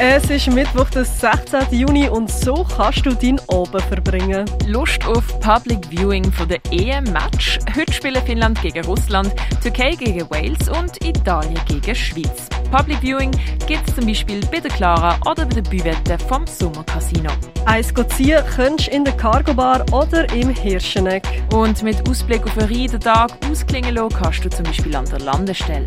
Es ist Mittwoch, der 16. Juni und so kannst du deinen Abend verbringen. Lust auf Public Viewing von der EM-Match? Heute spielen Finnland gegen Russland, Türkei gegen Wales und Italien gegen Schweiz. Public Viewing gibt es zum Beispiel bei der Clara oder bei der Büvette vom Sommercasino. Eins ziehen kannst du in der Cargo Bar oder im Hirscheneck. Und mit Ausblick auf einen riesen Tag ausklingen lassen kannst du zum Beispiel an der Landestelle.